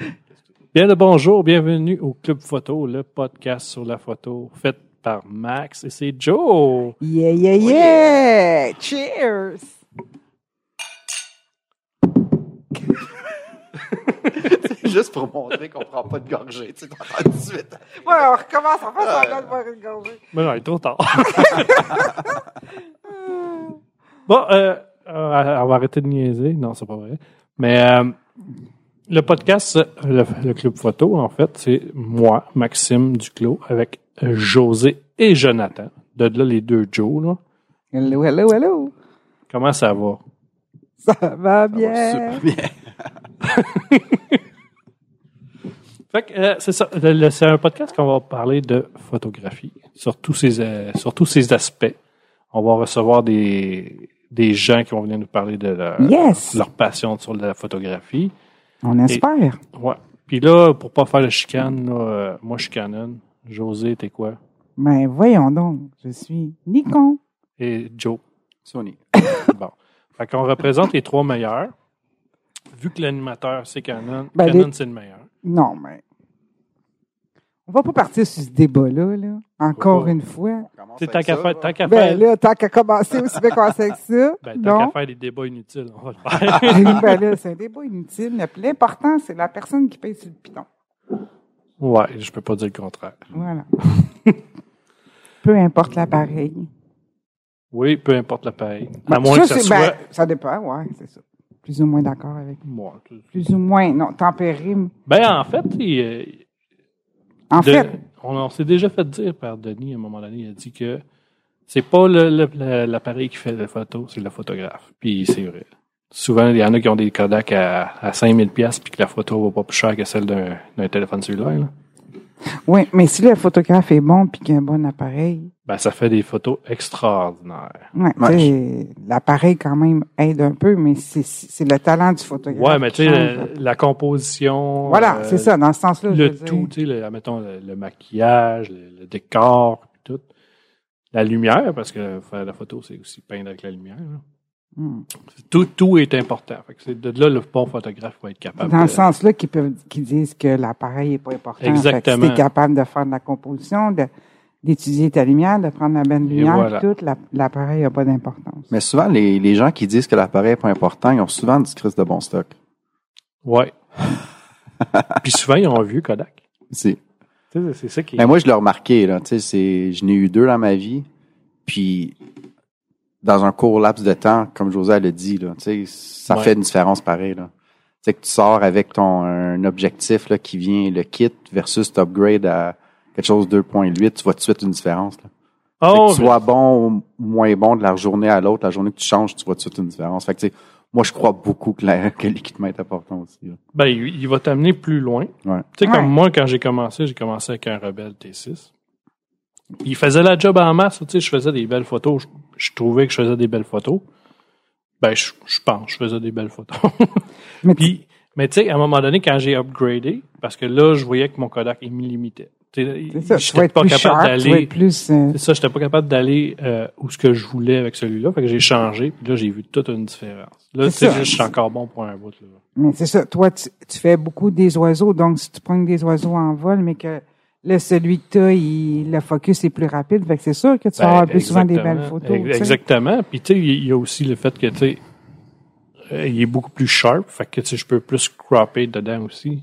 Bien le bonjour, bienvenue au Club Photo, le podcast sur la photo fait par Max et c'est Joe. Yeah, yeah, yeah! Cheers! C'est juste pour montrer qu'on prend pas de gorgée. Tu sais, t'entends tout de suite. Ouais, on recommence, on fait semblant de boire une gorgée. Mais non, il est trop tard. bon, euh, euh, on va arrêter de niaiser. Non, c'est pas vrai. Mais euh, le podcast, le, le Club Photo, en fait, c'est moi, Maxime Duclos, avec José et Jonathan. De là, les deux Joe, là. Hello, hello, hello! Comment ça va? Ça va Ça va bien? super bien. Fait que, euh, c'est ça. Le- le- C'est un podcast qu'on va parler de photographie, sur tous ces, euh, sur tous ces aspects. On va recevoir des, des gens qui vont venir nous parler de leur, Yes! leur passion sur la photographie. On espère. Ouais. Puis là, pour pas faire le chicane, là, euh, moi je suis Canon. José, t'es quoi? Ben, voyons donc. Je suis Nikon. Et Joe. Sony. Bon. Fait qu'on représente les trois meilleurs. Vu que l'animateur, c'est Canon, Ben, Canon, les- c'est le meilleur. Non, mais. On va pas partir sur ce débat-là, là. Encore une fois. Sais, Tant qu'à faire, tant qu'à Ben là, tant qu'à commencer aussi bien commencer avec ça. ben, tant qu'à faire des débats inutiles, on va le faire. ben là, c'est un débat inutile. mais L'important, c'est la personne qui paye sur le piton. ouais, je peux pas dire le contraire. Voilà. Peu importe l'appareil. Oui, peu importe l'appareil. Ben, À moins que ça c'est- soit. ben, ça dépend, ouais, c'est ça. Plus ou moins d'accord avec. Moi, tout- Plus ou moins, non, tempéré. Ben, en fait, il, euh, En de- fait, on, on s'est déjà fait dire par Denis à un moment donné, il a dit que c'est pas l'appareil qui fait la photo, c'est le photographe. Puis c'est vrai. Souvent, il y en a qui ont des Kodak à, à 5000 pièces puis que la photo va pas plus cher que celle d'un d'un téléphone cellulaire. là. Oui, mais si le photographe est bon puis qu'il a un bon appareil, Ben, ça fait des photos extraordinaires. ouais, l'appareil quand même aide un peu, mais c'est c'est le talent du photographe. Ouais, mais tu sais, la, la composition. Voilà, euh, c'est ça, dans ce sens-là. le tout, tu sais, le, mettons, le, le maquillage, le, le décor, puis tout. La lumière, parce que faire la photo, c'est aussi peindre avec la lumière. là. Hmm. Tout, tout est important. Fait que c'est de là le bon photographe va être capable. Dans de- le sens-là qu'ils peuvent, qu'ils disent que l'appareil est pas important. Exactement. Si t'es capable de faire de la composition, de, d'étudier ta lumière, de prendre la bonne Et lumière, voilà. tout, la- l'appareil n'a pas d'importance. Mais souvent, les, les gens qui disent que l'appareil n'est pas important, ils ont souvent du crise de bon stock. Ouais. Puis souvent, ils ont vu Kodak. C'est. Tu sais, C'est ça qui est. Mais moi, je l'ai remarqué, là. Tu sais, c'est, je n'ai eu deux dans ma vie. Puis, dans un court laps de temps, comme José l'a dit, là, tu sais, ça Ouais. fait une différence pareille, là. Tu sais, que tu sors avec ton, un objectif, là, qui vient, le kit, versus tu upgrade à quelque chose de 2.8, tu vois tout de suite une différence, là. Oh, que tu sois bon ou moins bon de la journée à l'autre, la journée que tu changes, tu vois tout de suite une différence. Fait que, tu sais, moi, je crois beaucoup que, la- que l'équipement est important aussi, là. ben, il, il va t'amener plus loin. Ouais. Tu sais, Ouais. comme moi, quand j'ai commencé, j'ai commencé avec un Rebelle T6. Il faisait la job en masse. Tu sais, je faisais des belles photos. Je, je trouvais que je faisais des belles photos. Ben, je, je pense, je faisais des belles photos. Mais Puis, mais tu sais, à un moment donné, quand j'ai upgradé, parce que là, je voyais que mon Kodak, il me limitait. Tu sais, c'est ça, être pas capable d'aller. C'est ça, j'étais pas capable d'aller où ce que je voulais avec celui-là. Fait que j'ai changé. Puis là, j'ai vu toute une différence. Là, tu C'est sais, je suis encore bon pour un bout. Là. mais c'est ça, toi, tu, tu fais beaucoup des oiseaux, donc si tu prends des oiseaux en vol, mais que là, celui que tu as, il, le focus est plus rapide, fait que c'est sûr que tu vas Ben, avoir plus souvent des belles photos. Exactement. Puis tu sais, il y a aussi le fait que tu sais, euh, il est beaucoup plus sharp. Fait que tu sais, je peux plus cropper dedans aussi.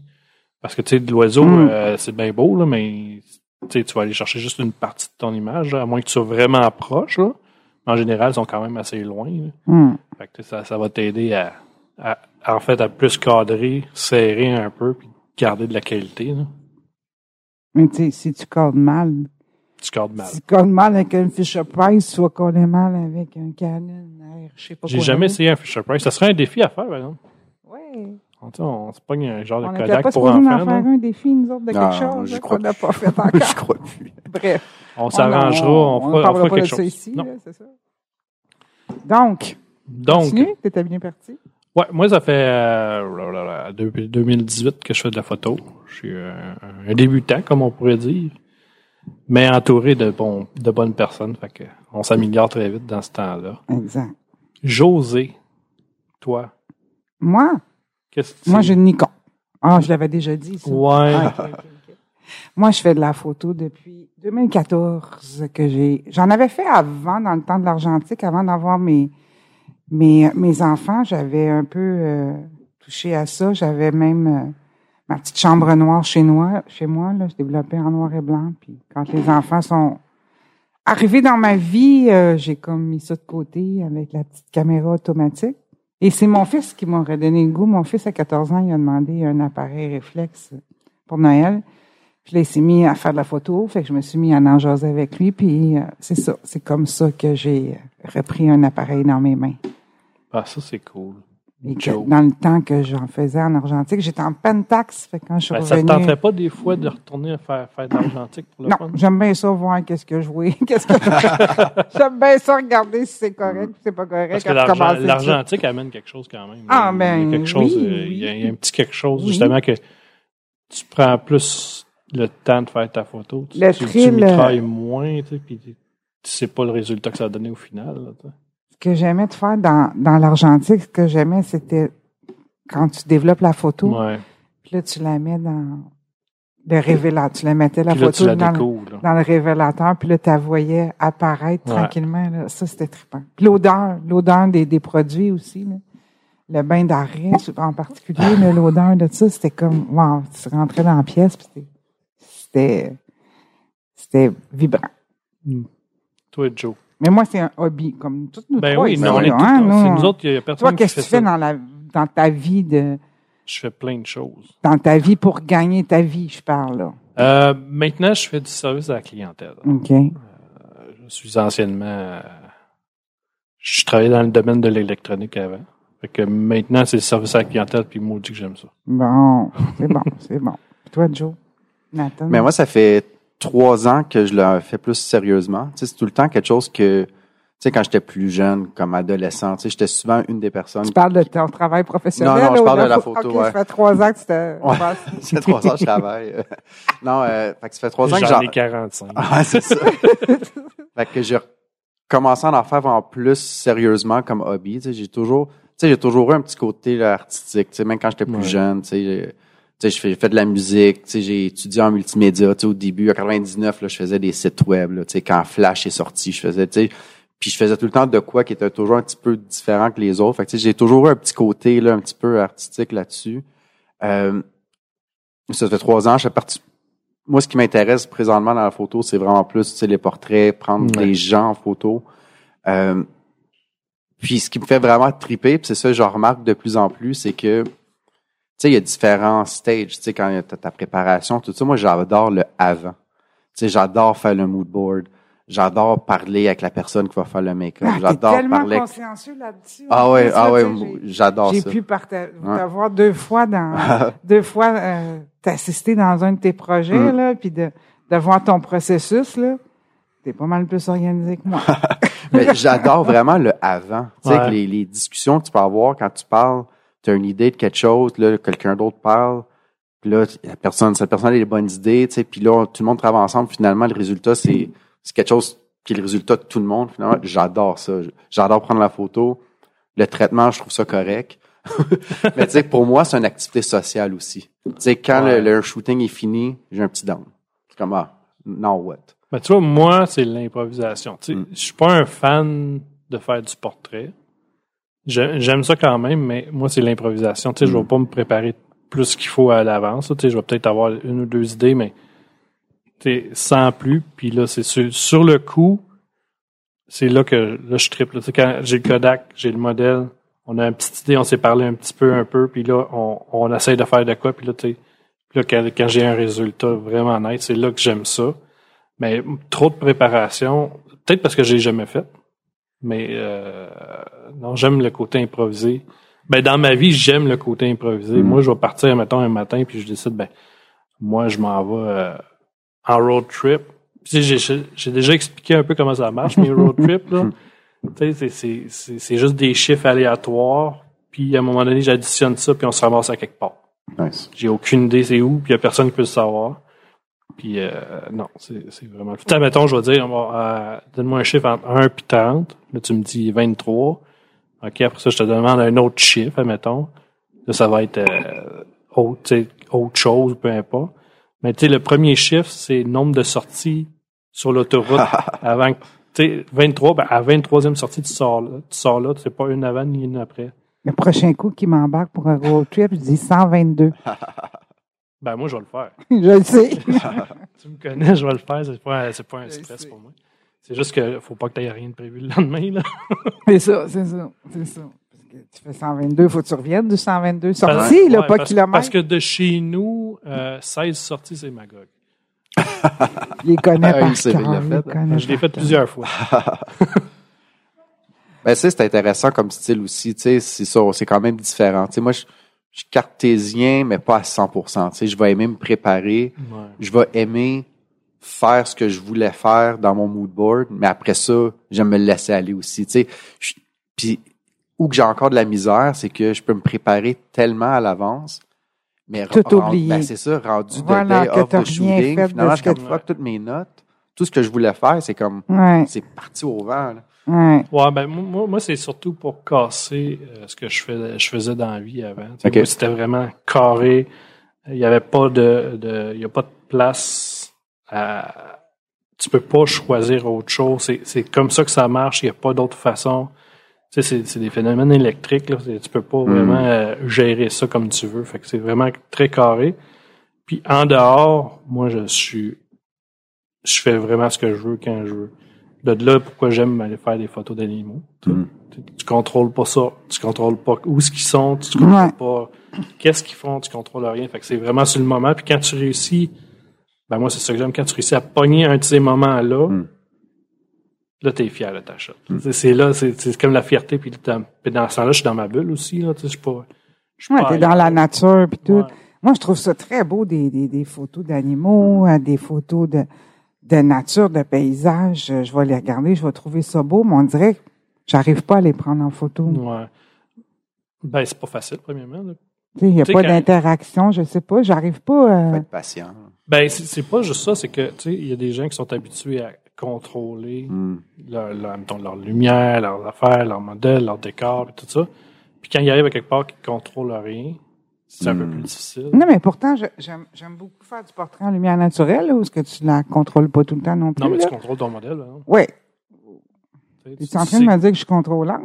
Parce que tu sais, de l'oiseau, Mm. euh, c'est bien beau, là, mais tu sais, tu vas aller chercher juste une partie de ton image, là, à moins que tu sois vraiment proche. Là. En général, ils sont quand même assez loin. Hmm. Fait que ça, ça va t'aider à, à- en fait, à plus cadrer, serrer un peu, puis garder de la qualité. Là. Mais tu sais, si tu cordes mal, Tu cadres mal. si tu cordes mal avec un Fisher Price, tu vas mal avec un Canon R, je sais pas J'ai quoi. jamais essayé un Fisher Price. Ça serait un défi à faire, par exemple. Ouais. On, tu on se pogne un genre On de n'était Kodak pas pour supposé en enfants. faire un défi, nous autres, de Non, quelque chose là, crois qu'on n'a pas fait je encore. crois plus. Bref. On s'arrangera, on, on, fera, on fera pas quelque de ça chose. ici, Non. là, c'est ça. Donc, Donc, continue, t'étais bien parti. Ouais, moi, ça fait euh, depuis 2018 que je fais de la photo. Je suis euh, un débutant, comme on pourrait dire, mais entouré de, bons, de bonnes personnes. Fait que on s'améliore très vite dans ce temps-là. Exact. José, toi, Moi, qu'est-ce que moi, j'ai une Nikon. Ah, je l'avais déjà dit, ça. Ouais. Ah. Moi, je fais de la photo depuis 2014 que j'ai. J'en avais fait avant, dans le temps de l'argentique, avant d'avoir mes mes mes enfants. J'avais un peu euh, touché à ça. J'avais même euh, ma petite chambre noire chez moi. Chez moi, là, je développais en noir et blanc. Puis quand les enfants sont arrivés dans ma vie, euh, j'ai comme mis ça de côté avec la petite caméra automatique. Et c'est mon fils qui m'a redonné le goût. Mon fils, à 14 ans, il a demandé un appareil réflexe pour Noël. Il s'est mis à faire de la photo. Fait que je me suis mis à en jaser avec lui. Puis euh, c'est ça. C'est comme ça que j'ai repris un appareil dans mes mains. Ah, ça, c'est cool. Et que Joe. dans le temps que j'en faisais en argentique, j'étais en. Fait quand je suis Ben, ça te revenue... tenterait pas des fois de retourner à faire, faire de l'argentique pour le Non, j'aime bien ça voir qu'est-ce que je vois. Qu'est-ce que j'aime bien ça regarder si c'est correct ou si c'est pas correct. Parce que l'argentique amène quelque chose quand même. Ah, Il y a ben, quelque chose, oui, euh, il y a- oui. il y a un petit quelque chose, Oui. justement, que tu prends plus le temps de faire ta photo. Tu, Le tu, mitrailles moins, tu sais, puis tu sais pas le résultat que ça a donné au final. là, que j'aimais de faire dans, dans l'argentique, ce que j'aimais, c'était quand tu développes la photo, Ouais. puis là, tu la mets dans le révélateur. Tu la mettais la Puis photo dans, le, découvres. là. dans le révélateur, puis là, tu la voyais apparaître Ouais. tranquillement. Là. Ça, c'était trippant. Puis l'odeur, l'odeur des, des produits aussi. Là. Le bain d'arrêt, en particulier, l'odeur de ça, c'était comme, wow, tu rentrais dans la pièce, puis c'était- c'était, c'était vibrant. Toi, Joe. Mais moi, c'est un hobby, comme toutes nous Ben trois oui, mais on là, est tous, hein, c'est nous, autres, il y a Toi, personne qui qu'est-ce fait que tu fais ça. dans la dans ta vie de Je fais plein de choses. dans ta vie pour gagner ta vie, je parle là? Euh, maintenant, je fais du service à la clientèle. OK. Je suis anciennement. euh, Je travaillais dans le domaine de l'électronique avant. Fait que maintenant, c'est le service à la clientèle, puis maudit que j'aime ça. Bon, c'est bon, c'est bon. Puis Toi, Joe. Nathan? Mais moi, ça fait trois ans que je le fais plus sérieusement. Tu sais, c'est tout le temps quelque chose que, tu sais, quand j'étais plus jeune, comme adolescent, tu sais, j'étais souvent une des personnes. tu parles de ton travail professionnel. Non, non, je ou parle de la photo, OK, ouais. ça fait trois ans que tu. Ouais. ça fait trois ans que je travaille. non, euh, fait que ça fait trois ans que J'en j'en... ai 45. Ah, c'est ça. fait que j'ai commencé à en faire vraiment plus sérieusement comme hobby. Tu sais, j'ai toujours, tu sais, j'ai toujours eu un petit côté là, artistique. Tu sais, même quand j'étais plus Ouais. jeune, tu sais, sais, je fais, j'ai fait de la musique. Tu sais, j'ai étudié en multimédia. Tu sais, au début, en 99, là, je faisais des sites web. Là, tu sais, quand Flash est sorti, je faisais, tu sais, puis je faisais tout le temps de quoi qui était toujours un petit peu différent que les autres. Fait que, tu sais, j'ai toujours eu un petit côté là, un petit peu artistique là-dessus. Euh, ça fait trois ans, je fais partie moi, ce qui m'intéresse présentement dans la photo, c'est vraiment plus tu sais, les portraits, prendre Ouais. les gens en photo. Euh, puis ce qui me fait vraiment triper, puis c'est ça que je remarque de plus en plus, c'est que sais, il y a différents stages. Tu sais, quand il y a ta, préparation, tout ça, moi, j'adore le avant. Tu sais, j'adore faire le mood board. J'adore parler avec la personne qui va faire le make-up. Ah, t'es j'adore tellement parler. consciencieux là-dessus. Ah En ouais, ah ouais, tu j'ai- j'adore J'ai ça. pu parta- t'avoir deux fois dans deux fois euh, t'assister dans un de tes projets Mm. là, puis de de voir ton processus là. T'es pas mal plus organisé que moi. Mais j'adore vraiment le avant. Tu sais, Ouais. les, les discussions que tu peux avoir quand tu parles, tu as une idée de quelque chose, là, quelqu'un d'autre parle, puis là, la personne, cette personne a les bonnes idées, tu sais, puis là, tout le monde travaille ensemble, finalement, le résultat, c'est, c'est quelque chose qui est le résultat de tout le monde, finalement. J'adore ça. J'adore prendre la photo. Le traitement, je trouve ça correct. Mais tu sais, pour moi, c'est une activité sociale aussi. Tu sais, quand Ouais. le, le shooting est fini, j'ai un petit down. C'est comme, ah, now what? Ben, tu vois, moi, c'est l'improvisation. Tu sais, Mm. Je suis pas un fan de faire du portrait. J'ai- J'aime ça quand même, mais moi, c'est l'improvisation. Tu sais, Je Mm. vais pas me préparer plus qu'il faut à l'avance. Tu sais, Je vais peut-être avoir une ou deux idées, mais tu sais, sans plus. Puis là, c'est sur, sur le coup, c'est là que là, je triple. Tu sais, Quand j'ai le Kodak, j'ai le modèle, on a une petite idée, on s'est parlé un petit peu, un peu, puis là, on, on essaye de faire de quoi, puis là, tu sais, puis là, quand, quand j'ai un résultat vraiment net, c'est là que j'aime ça. Mais trop de préparation, peut-être parce que j'ai jamais fait. Mais euh, non, j'aime le côté improvisé. Ben dans ma vie, j'aime le côté improvisé. Mm. Moi, je vais partir mettons un matin puis je décide ben moi je m'en vais euh, en road trip. Tu sais, j'ai j'ai déjà expliqué un peu comment ça marche mes road trips là. Tu sais, c'est- c'est c'est c'est juste des chiffres aléatoires. Puis à un moment donné, j'additionne ça puis on se ramasse à quelque part. Nice. J'ai aucune idée c'est où, puis il y a personne qui peut le savoir. Puis euh, non, c'est c'est vraiment... À mettons, je vais dire, bon, euh, donne-moi un chiffre entre 1 et 30. Là, tu me dis 23. OK, après ça, je te demande un autre chiffre, admettons. Là, ça va être... euh, autre, autre chose, peu importe. Mais tu sais, le premier chiffre, c'est le nombre de sorties sur l'autoroute avant que, tu sais, 23, ben, à 23e sortie, tu sors là. Tu sors là, c'est pas une avant ni une après. Le prochain coup qui m'embarque pour un road trip, je dis 122. Ben, moi, je vais le faire. je le sais. tu me connais, je vais le faire. C'est pas, c'est pas un stress pour moi. C'est juste que faut pas que tu aies rien de prévu le lendemain, là. c'est ça, c'est ça, c'est ça. Parce que tu fais 122, faut que tu reviennes du 122. Sorti, Parce- là, ouais, pas parce, kilomètre. Parce que de chez nous, euh, 16 sorties, c'est Magog. Il les connaît Ah, par il cœur, les hein. connaît Je l'ai fait plusieurs fois. Ben, tu sais, c'est intéressant comme style aussi. Tu sais, c'est ça, c'est quand même différent. Tu sais, moi, je, je suis cartésien, mais pas à 100%. Tu sais, je vais aimer me préparer. Ouais. Je vais aimer faire ce que je voulais faire dans mon mood board, mais après ça, j'aime me laisser aller aussi. Tu sais, Je- puis où que j'ai encore de la misère, c'est que je peux me préparer tellement à l'avance, mais Tout oublier. ben, c'est ça, rendu Voilà, de day que off de shooting. de Finalement, ce je fuck toutes mes notes. Tout ce que je voulais faire, c'est comme Ouais, c'est parti au vent. là. Ouais. Ouais, ben moi, moi, c'est surtout pour casser euh, ce que je faisais, je faisais dans la vie avant. Tu sais, Ok. moi, C'était vraiment carré. Il y avait pas de, de il y a pas de place à tu peux pas choisir autre chose. C'est, c'est comme ça que ça marche. Il y a pas d'autre façon. Tu sais, c'est, c'est des phénomènes électriques. Là. Tu peux pas vraiment euh, gérer ça comme tu veux. Fait que c'est vraiment très carré. Puis en dehors, moi, je suis, je fais vraiment ce que je veux quand je veux. De là, pourquoi j'aime aller faire des photos d'animaux. Tu, Mm. tu, tu contrôles pas ça. Tu contrôles pas où ce qu'ils sont. Tu contrôles Ouais. pas qu'est-ce qu'ils font. Tu contrôles rien. Fait que c'est vraiment sur le moment. Puis quand tu réussis, ben moi, c'est ça que j'aime. Quand tu réussis à pogner un de ces moments-là, Mm. là, t'es fier de ta shot. C'est- C'est là, c'est c'est comme la fierté. Puis dans, puis dans ce temps-là, je suis dans ma bulle aussi. Là, je suis pas... je Ouais, t'es dans la nature puis tout. Ouais. Moi, je trouve ça très beau, des, des, des photos d'animaux, euh, des photos de, de nature, de paysage. Euh, Je vais les regarder, je vais trouver ça beau, mais on dirait que j'arrive pas à les prendre en photo. Ouais. Ben, c'est pas facile, premièrement. là. Tu sais, Il n'y a pas quand- d'interaction, je sais pas, j'arrive pas Faut à... être patient. Ben, c'est pas juste ça, c'est que, tu sais, il y a des gens qui sont habitués à contrôler Mm. leur, leur, mettons, leur lumière, leurs affaires, leur modèle, leur décor, et tout ça. Puis quand ils arrivent à quelque part qu'ils contrôlent rien, c'est un peu Mm. plus difficile. Non, mais pourtant, j'aime beaucoup faire du portrait en lumière naturelle, là, ou est-ce que tu la contrôles pas tout le temps non plus? Non, mais tu contrôles ton modèle, hein. Oui. Tu es en train de me dire que je suis contrôlante?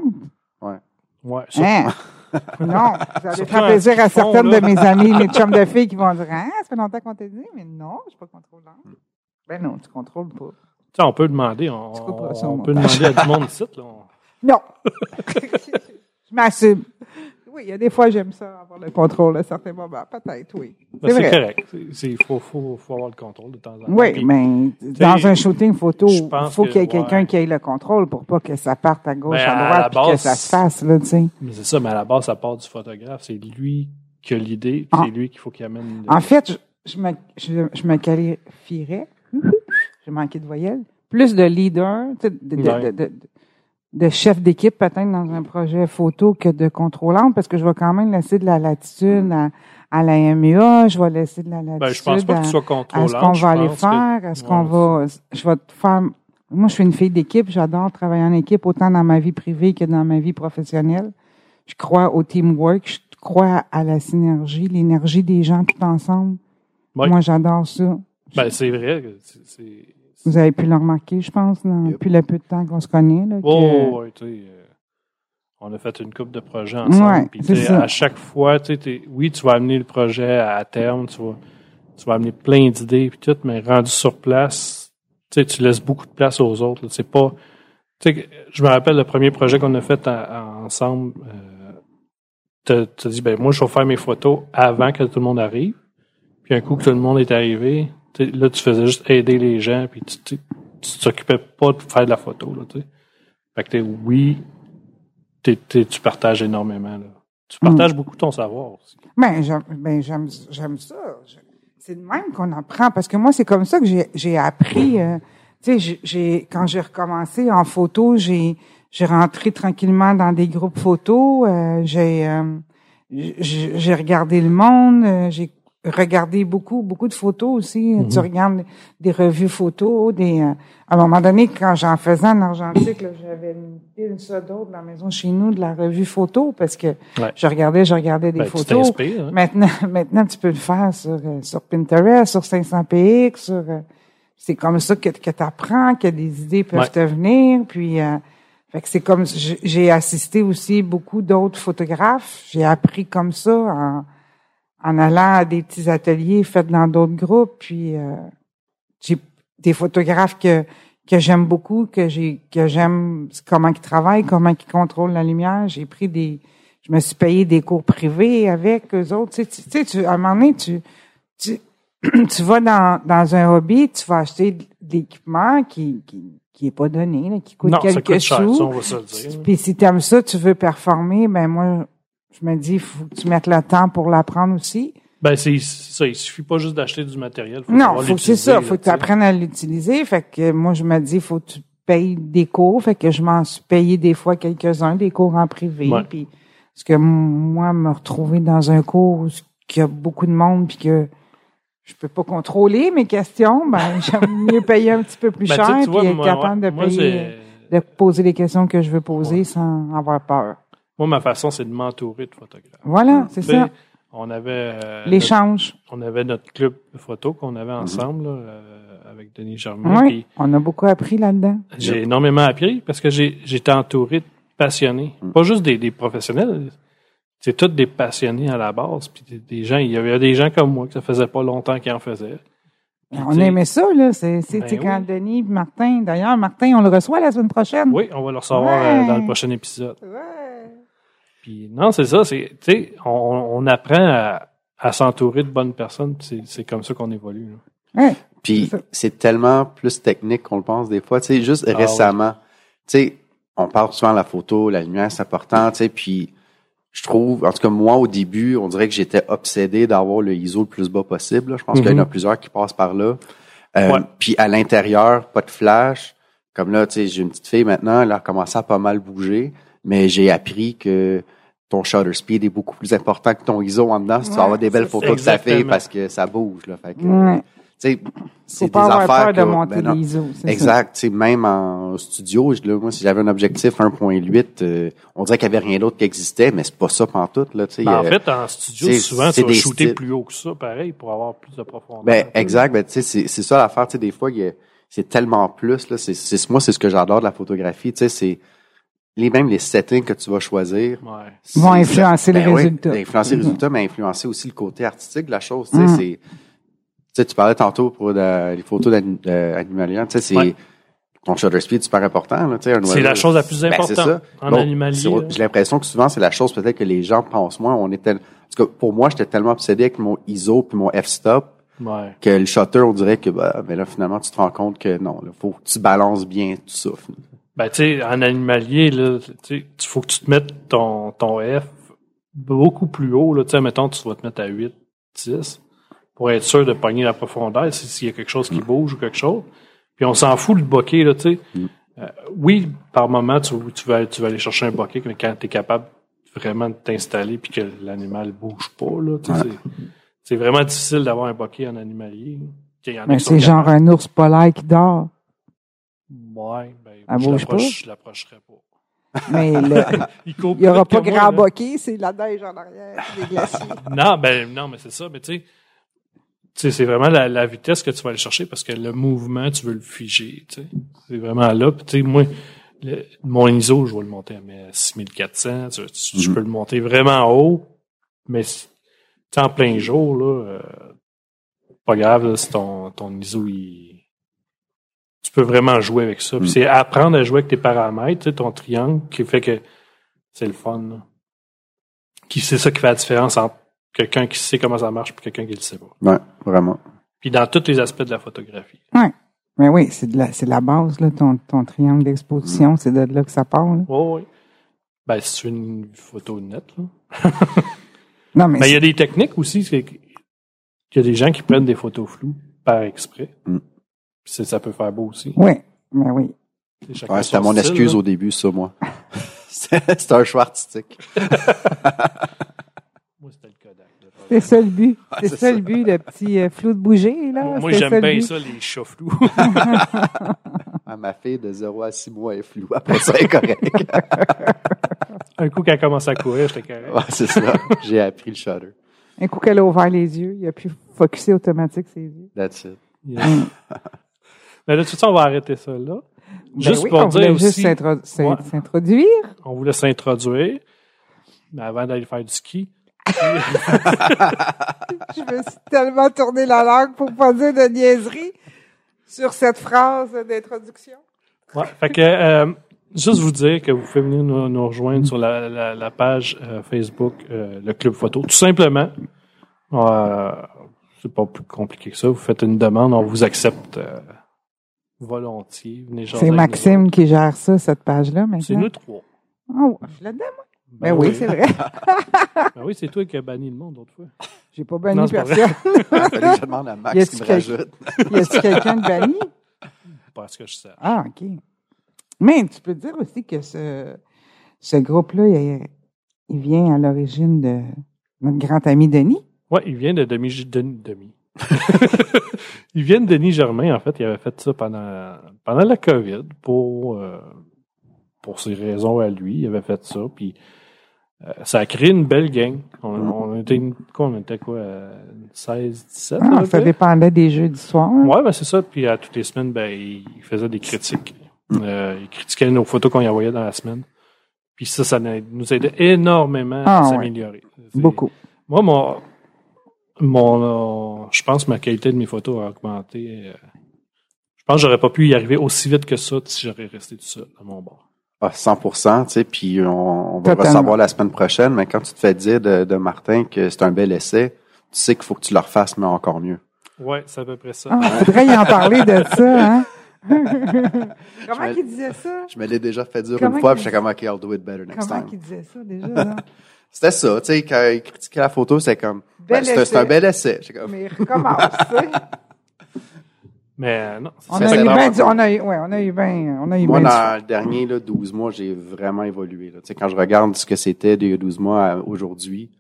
Ouais, ça- Hein? non, ça en plaisir à fond, certaines là. de mes amies, mes chums de filles qui vont dire Ah, ça fait longtemps qu'on t'a dit, mais non, je suis pas contrôlante. Ben non, tu contrôles pas. tu sais, on peut demander, on, Tu couperas ça, on peut demander à du monde ici, là. On- Non! je m'assume. Oui, il y a des fois, j'aime ça, avoir le contrôle à certains moments. Peut-être, oui. Ben, C'est correct. C'est- faut, faut, faut avoir le contrôle de temps en temps. Oui, Puis- mais dans un shooting photo, je il faut qu'il y ait quelqu'un ouais. qui ait le contrôle pour pas que ça parte à gauche, Ben, à droite, puis que ça se fasse, là, tu sais. Mais c'est ça, mais à la base, ça part du photographe. C'est lui qui a l'idée, puis Ah. c'est lui qu'il faut qu'il amène. le- En fait, je, je me, je, je me qualifierais, j'ai manqué de voyelles, plus de leader, tu sais, de, de, Ouais. de, de, chef d'équipe peut-être dans un projet photo que de contrôlante, parce que je vais quand même laisser de la latitude à, à la MUA, je vais laisser de la latitude Ben, je pense pas à, que tu sois à ce qu'on va aller que- faire, à ce qu'on Ouais, va, je vais te faire, moi je suis une fille d'équipe, j'adore travailler en équipe autant dans ma vie privée que dans ma vie professionnelle. Je crois au teamwork, je crois à la synergie, l'énergie des gens tout ensemble. Ouais. Moi, j'adore ça. Ben, c'est vrai. c'est- Vous avez pu le remarquer, je pense, dans- Yep. depuis le peu de temps qu'on se connaît. Là, que- Oh, ouais, tu sais, euh, on a fait une couple de projets ensemble. Ouais, tu à chaque fois, tu sais, oui, tu vas amener le projet à terme, tu vas, tu vas amener plein d'idées puis tout, mais rendu sur place, tu sais, tu laisses beaucoup de place aux autres. C'est pas, tu sais, je me rappelle le premier projet qu'on a fait à- à- ensemble. Euh, t'as t'as dit, ben moi, je vais faire mes photos avant que tout le monde arrive. Puis un coup que tout le monde est arrivé, tu là, tu faisais juste aider les gens, puis tu t'occupais pas de faire de la photo, là, tu sais. Fait que t'es, oui, t'es- t'es- tu partages énormément, là. Tu Mm. partages beaucoup ton savoir aussi. Ben, j'aime, ben, j'aime, j'aime ça. C'est de même qu'on apprend, parce que moi, c'est comme ça que j'ai, j'ai appris. euh, tu sais, j'ai- quand j'ai recommencé en photo, j'ai, j'ai rentré tranquillement dans des groupes photos. euh, j'ai, euh, j'ai, j'ai regardé le monde. euh, j'ai, regarder beaucoup, beaucoup de photos aussi. Mhm. Tu regardes des revues photos, des. euh, à un moment donné, quand j'en faisais en argentique, j'avais une pile ça d'autres dans la maison chez nous de la revue photo parce que Ouais. je regardais, je regardais des Ben, photos. hein? Maintenant, maintenant, tu peux le faire sur, euh, sur Pinterest, sur 500px, sur. euh, c'est comme ça que, que tu apprends, que des idées peuvent Ouais. te venir. Puis, euh, fait que c'est comme j'ai j'ai assisté aussi beaucoup d'autres photographes. J'ai appris comme ça en, en allant à des petits ateliers faits dans d'autres groupes. Puis, euh, j'ai des photographes que que j'aime beaucoup, que j'ai que j'aime comment ils travaillent, comment ils contrôlent la lumière. J'ai pris des, je me suis payé des cours privés avec eux autres. Tu sais, tu, tu sais, tu- à un moment donné, tu tu, tu vas dans, dans un hobby, tu vas acheter de l'équipement qui, qui, qui est pas donné, là, qui coûte Non, ça quelques coûte cher, ça, on va se le dire. Puis si tu aimes ça, tu veux performer, ben moi, je me dis, faut que tu mettes le temps pour l'apprendre aussi. Ben, c'est ça. Il suffit pas juste d'acheter du matériel. Faut non, faut c'est ça, là, faut que tu apprennes à l'utiliser. Fait que moi, je me dis, faut que tu payes des cours. Fait que je m'en suis payé des fois quelques-uns, des cours en privé. Ouais. Puis, parce que moi, me retrouver dans un cours où il y a beaucoup de monde puis que je peux pas contrôler mes questions, ben j'aime mieux payer un petit peu plus Ben, cher puis être capable de payer, de poser les questions que je veux poser sans avoir peur. Moi, ma façon, c'est de m'entourer de photographes. Voilà, c'est ça. On avait, euh, L'échange. on avait notre club de photo qu'on avait ensemble, là, euh, avec Denis Germain. Oui, on a beaucoup appris là-dedans. J'ai énormément appris parce que j'ai j'étais entouré de passionnés. Mm. Pas juste des, des professionnels. C'est tous des passionnés à la base. Puis des, des gens, il y avait des gens comme moi que ça faisait pas longtemps qu'ils en faisaient. Puis, On aimait ça, là. C'est, Ben tu sais, quand oui. Denis et Martin, d'ailleurs, Martin, on le reçoit la semaine prochaine. Oui, on va le recevoir Ouais. euh, dans le prochain épisode. Ouais. Puis non, c'est ça. C'est, tu sais, on, on apprend à, à s'entourer de bonnes personnes. puis C'est, c'est comme ça qu'on évolue. là. Ouais. Puis C'est tellement plus technique qu'on le pense des fois. Tu sais, juste Ah récemment, tu sais, on parle souvent de la photo, la lumière, c'est important, tu sais, puis je trouve, en tout cas moi au début, on dirait que j'étais obsédé d'avoir le ISO le plus bas possible. là. Je pense qu'il y en a Mhm. plusieurs qui passent par là. Euh, Ouais. Puis à l'intérieur, pas de flash. Comme là, tu sais, j'ai une petite fille maintenant, elle a commencé à pas mal bouger, mais j'ai appris que ton shutter speed est beaucoup plus important que ton ISO en dedans si tu Ouais, avoir des belles photos de ta fille parce que ça bouge. Là. Fait que, Ouais. tu sais, Faut c'est des pas avoir affaires peur de que- monter ben ISO. ça. Exact. Même en studio, là, moi, si j'avais un objectif 1.8, euh, on dirait qu'il n'y avait rien d'autre qui existait, mais c'est pas ça pantoute, là. Ben, en euh, fait, en studio, souvent, c'est tu vas des shooter styles. plus haut que ça, pareil, pour avoir plus de profondeur. ben, exact. Ben, c'est, c'est ça l'affaire, tu sais, des fois, c'est tellement plus, là. C'est, c'est, moi, c'est ce que j'adore de la photographie, c'est les, même les settings que tu vas choisir. Ouais. Vont influencer ben le oui, résultat. influencer le Mhm. résultat, mais influencer aussi le côté artistique de la chose, tu sais, Mhm. c'est, tu sais, tu parlais tantôt pour de- les photos d'ani- d'animalières, tu sais, c'est, Ouais. ton shutter speed, super important, là, tu sais, un C'est la chose la plus Ben, importante ça. en Bon, animalier. J'ai l'impression que souvent, c'est la chose peut-être que les gens pensent moins. On était, en tout cas, pour moi, j'étais tellement obsédé avec mon ISO puis mon f-stop Ouais. que le shutter, on dirait que, bah, mais là, finalement, tu te rends compte que non, il faut que tu balances bien tout ça. Ben, tu sais, en animalier, là, tu faut que tu te mettes ton, ton F beaucoup plus haut, là. Tu sais, mettons, tu vas te mettre à 8, 10 pour être sûr de pogner la profondeur si- s'il y a quelque chose qui bouge ou quelque chose. Puis on s'en fout le bokeh, là, tu sais. Mm. Euh, oui, par moment, tu, tu, vas, tu vas aller chercher un bokeh, mais quand tu es capable vraiment de t'installer puis que l'animal bouge pas, là, tu sais, c'est- c'est vraiment difficile d'avoir un bokeh en animalier. En Mais sont c'est genre un ours polaire qui dort. Ouais, ben, Elle je bouge l'approche- pas? je l'approcherais pas. Mais le- Il n'y aura pas grand moi, bokeh, c'est la neige en arrière, des glaciers. Non, ben non, mais c'est ça. Mais tu sais, c'est vraiment la, la vitesse que tu vas aller chercher parce que le mouvement, tu veux le figer. tu sais. C'est vraiment là. Puis tu sais, moi, le- mon ISO, je vais le monter à mes 6400. Tu, tu- Je Mhm. peux le monter vraiment haut, mais si- tu sais, en plein jour, là, euh, pas grave là, si ton, ton ISO, il... tu peux vraiment jouer avec ça. Puis Mhm. c'est apprendre à jouer avec tes paramètres, tu sais, ton triangle, qui fait que c'est le fun. là. Qui c'est ça qui fait la différence entre quelqu'un qui sait comment ça marche et quelqu'un qui le sait pas. Ouais, vraiment. Puis dans tous les aspects de la photographie. Mais oui, c'est de la, c'est la base, là, ton, ton triangle d'exposition, c'est de là que ça part. là. Oui, oui. Ben, si tu veux une photo nette, là. Non, mais Ben, il y c'est- a des techniques aussi, c'est qu'il y a des gens qui prennent des photos floues par exprès. Mm. Puis c'est- ça peut faire beau aussi. oui, mais oui. C'est Ouais, c'était mon style, excuse là. au début, ça, moi. C'était c'était un choix artistique. Moi, c'était le Kodak. C'était ça le but. Ouais, C'est c'est ça, ça. le but, le petit euh, flou de bouger, là. Moi, j'aime bien but. ça, les chats flous. Ah, ma fille de 0 à 6 mois est floue. Après ça, elle est correcte. Un coup qu'elle commence à courir, j'étais correct. Ouais, c'est ça. J'ai appris le shutter. Un coup qu'elle a ouvert les yeux, il a pu focuser automatique ses yeux. That's it. Yes. Mais là, tout ça, on va arrêter ça là. Juste Ben oui, pour on voulait dire juste aussi, Ouais. s'introduire. on voulait s'introduire, mais avant d'aller faire du ski. Je me suis tellement tourné la langue pour pas dire de niaiserie sur cette phrase d'introduction. Ouais, fait que, euh, juste vous dire que vous pouvez venir nous, nous rejoindre sur la, la, la page euh, Facebook, euh, le Club Photo. Tout simplement, c'est pas plus compliqué que ça. Vous faites une demande, on vous accepte volontiers. C'est Maxime qui gère ça, cette page-là, maintenant. C'est nous trois. Oh, je suis là-dedans, moi. Ben, oui, c'est vrai. Ben oui, c'est toi qui as banni le monde l'autre fois. J'ai pas banni Non, c'est pas personne. Je demande à Max qui me quel- rajoute. y a-t-il quelqu'un de banni? Parce que je sais. Ah, OK. Mais tu peux dire aussi que ce, ce groupe-là, il, il vient à l'origine de notre grand ami Denis. Ouais, il vient de Demi. Demi. Demi. il vient de Denis Germain, en fait. Il avait fait ça pendant, pendant la COVID pour, euh, pour ses raisons à lui. Il avait fait ça. Puis euh, ça a créé une belle gang. On, on était, une- quoi, on était quoi, euh, 16, 17? à Ah, ça dépendait des jeux du soir. hein. Ouais, ben c'est ça. Puis à toutes les semaines, ben, il il faisait des critiques. Euh, il critiquait nos photos qu'on y envoyait dans la semaine. Puis ça, ça nous aidait énormément Ah, à ouais. s'améliorer. Beaucoup. moi, mon, mon, euh, je pense que ma qualité de mes photos a augmenté. euh, je pense que j'aurais pas pu y arriver aussi vite que ça si j'aurais resté tout seul à mon bord. Ah, 100% tu sais, puis on, on va Totalement. recevoir la semaine prochaine, mais quand tu te fais dire de, de Martin que c'est un bel essai, tu sais qu'il faut que tu le refasses, mais encore mieux. Ouais, c'est à peu près ça. Ah, faudrait y en parler de ça, hein? Comment qu'il disait ça? Je me l'ai déjà fait dire Comment une fois, puis j'étais comme, OK, I'll do it better next Comment time. qu'il disait ça déjà? C'était ça, tu sais, quand il critiquait la photo, c'est comme, ben, c'est un- bel essai. Comme, Mais recommence, tu sais. Mais euh, non, On c'est a ça, eu du, cool. on a eu, ouais, on a eu bien, on a eu Moi, du dans le dernier là, 12 mois, j'ai vraiment évolué. Là. Tu sais, quand je regarde ce que c'était d'il y a 12 mois à aujourd'hui,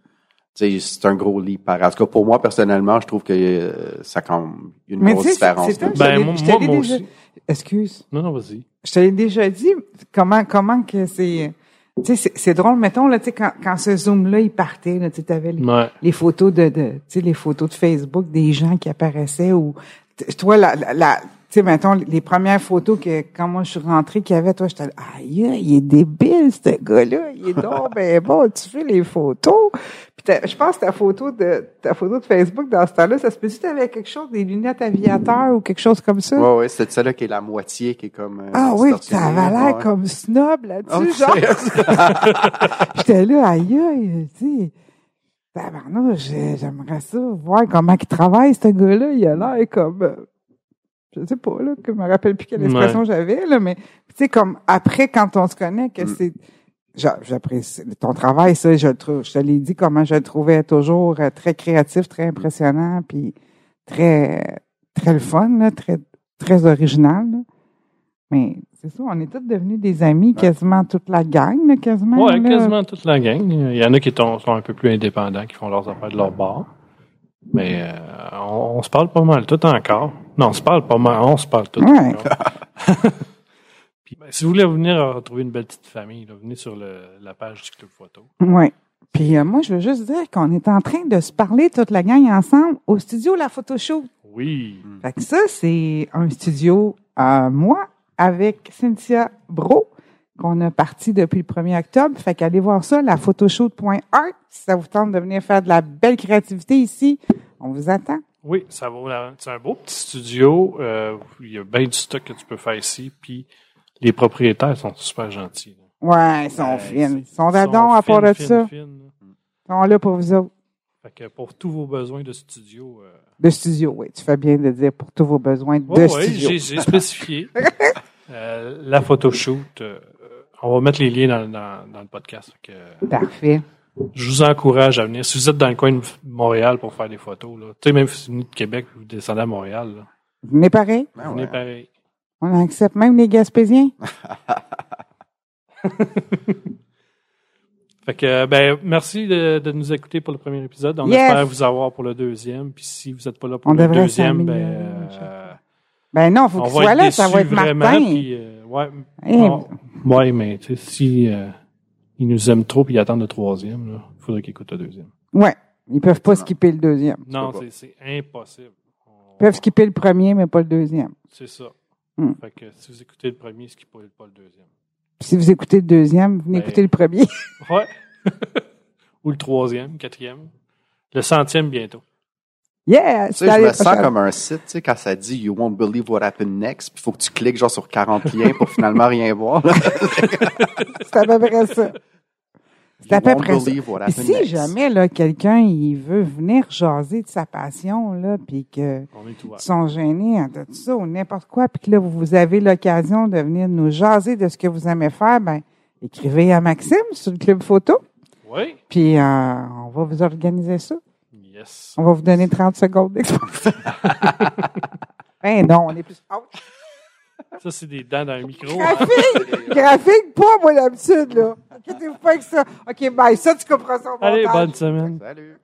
c'est un gros leap. Par... En tout cas, pour moi, personnellement, je trouve que euh, ça quand même une Mais grosse différence. c'est Ben, moi, moi, déjà- aussi. Excuse. Non, non, vas-y. Je te l'ai déjà dit comment comment que c'est tu sais c'est- drôle mettons là tu sais quand, quand ce zoom là il partait là tu avais les, Ouais. les photos de, de tu sais les photos de Facebook des gens qui apparaissaient ou toi la la, la- sais mettons les premières photos que quand moi je suis rentrée qu'il y avait toi j'étais là, aïe aïe, il est débile ce gars là il est donc ben bon tu fais les photos puis je pense que ta photo de ta photo de Facebook dans ce temps-là ça se peut tu avais quelque chose des lunettes aviateurs ou quelque chose comme ça? Ouais, ouais, c'est celle-là qui est la moitié qui est comme. euh, ah oui, ça avait l'air ouais. comme snob là-dessus, genre. J'étais là, aïe, aïe, tu sais. J'ai- j'aimerais ça, voir comment il travaille, ce gars-là. Il a l'air comme, euh, je sais pas, là, que je me rappelle plus quelle expression j'avais, là, mais, tu sais, comme, après, quand on se connaît, que Mm. c'est, j'a- j'apprécie ton travail, ça, je le trouve, je te l'ai dit comment je le trouvais toujours euh, très créatif, très impressionnant, puis très, très le fun, là, très, très original, là. Mais c'est ça, on est tous devenus des amis, quasiment toute la gang, là, quasiment. Ouais, là. quasiment toute la gang. Il y en a qui sont, un peu plus indépendants, qui font leurs affaires de leur bord. Mais euh, on, on se parle pas mal tout encore. Non, on se parle pas mal, on se parle tout Ouais. Puis, ben, si vous voulez venir retrouver une belle petite famille, là, venez sur le, la page du Club Photo. Oui. Puis euh, moi, je veux juste dire qu'on est en train de se parler toute la gang ensemble au studio La Photoshoot. Oui. Fait que ça, c'est un studio à moi avec Cynthia Bro qu'on a parti depuis le 1er octobre. Fait qu'allez voir ça, la photoshoot.art. Si ça vous tente de venir faire de la belle créativité ici, on vous attend. Oui, ça vaut la- C'est un beau petit studio. euh, il y a bien du stock que tu peux faire ici. Puis les propriétaires sont super gentils. là. Ouais, ils sont Euh, fines. Ils sont d'adon à part de ça. là. Ils sont là pour vous autres. Fait que pour tous vos besoins de studio. euh, De studio, oui. Tu fais bien de dire pour tous vos besoins de Oh, ouais, studio. j'ai j'ai spécifié. Euh, la photoshoot, euh, on va mettre les liens dans, dans, dans le podcast. Que, Parfait. Je vous encourage à venir. Si vous êtes dans le coin de Montréal pour faire des photos, là, tu sais, même si vous venez de Québec, vous descendez à Montréal, là, Venez pareil? Ben venez pareil. On accepte même les Gaspésiens. Fait que, ben, merci de, de nous écouter pour le premier épisode. On Yes. espère vous avoir pour le deuxième. Puis si vous n'êtes pas là pour On le deuxième, ben, euh, Ben non, faut on qu'il va soit là, ça va être vraiment. Martin. Puis, euh, ouais, Eh, on- ouais, mais tu sais, si euh, ils nous aiment trop puis ils attendent le troisième, il faudrait qu'ils écoutent le deuxième. Ouais, ils peuvent pas skipper le deuxième. Non, c'est c'est impossible. On- Ils peuvent skipper le premier, mais pas le deuxième. C'est ça. Hmm. Fait que si vous écoutez le premier, qui peut pas le deuxième. Puis si vous écoutez le deuxième, venez Ben, écouter le premier. Ouais. Ou le troisième, quatrième. Le centième bientôt. Yeah! Tu c'est sais, je me sens comme un site, tu sais, quand ça dit You won't believe what happened next, puis faut que tu cliques genre sur 40 liens pour finalement rien voir. là. C'est à peu près ça. C'est à peu près ça. Puis si next. jamais là quelqu'un il veut venir jaser de sa passion là, puis que On est ouvert. ils sont gênés hein, de tout ça ou n'importe quoi, puis que là vous avez l'occasion de venir nous jaser de ce que vous aimez faire, ben écrivez à Maxime sur le club photo, Oui. puis euh, on va vous organiser ça. Yes. On va vous donner 30 secondes d'exposition. ben non, on est plus out. Ça, c'est des dents dans un micro. Graphique, graphique, pas moi d'habitude là. Inquiétez-vous pas avec ça. Ok, bye. Ça tu comprends ça. au Allez, montage. bonne semaine. Salut.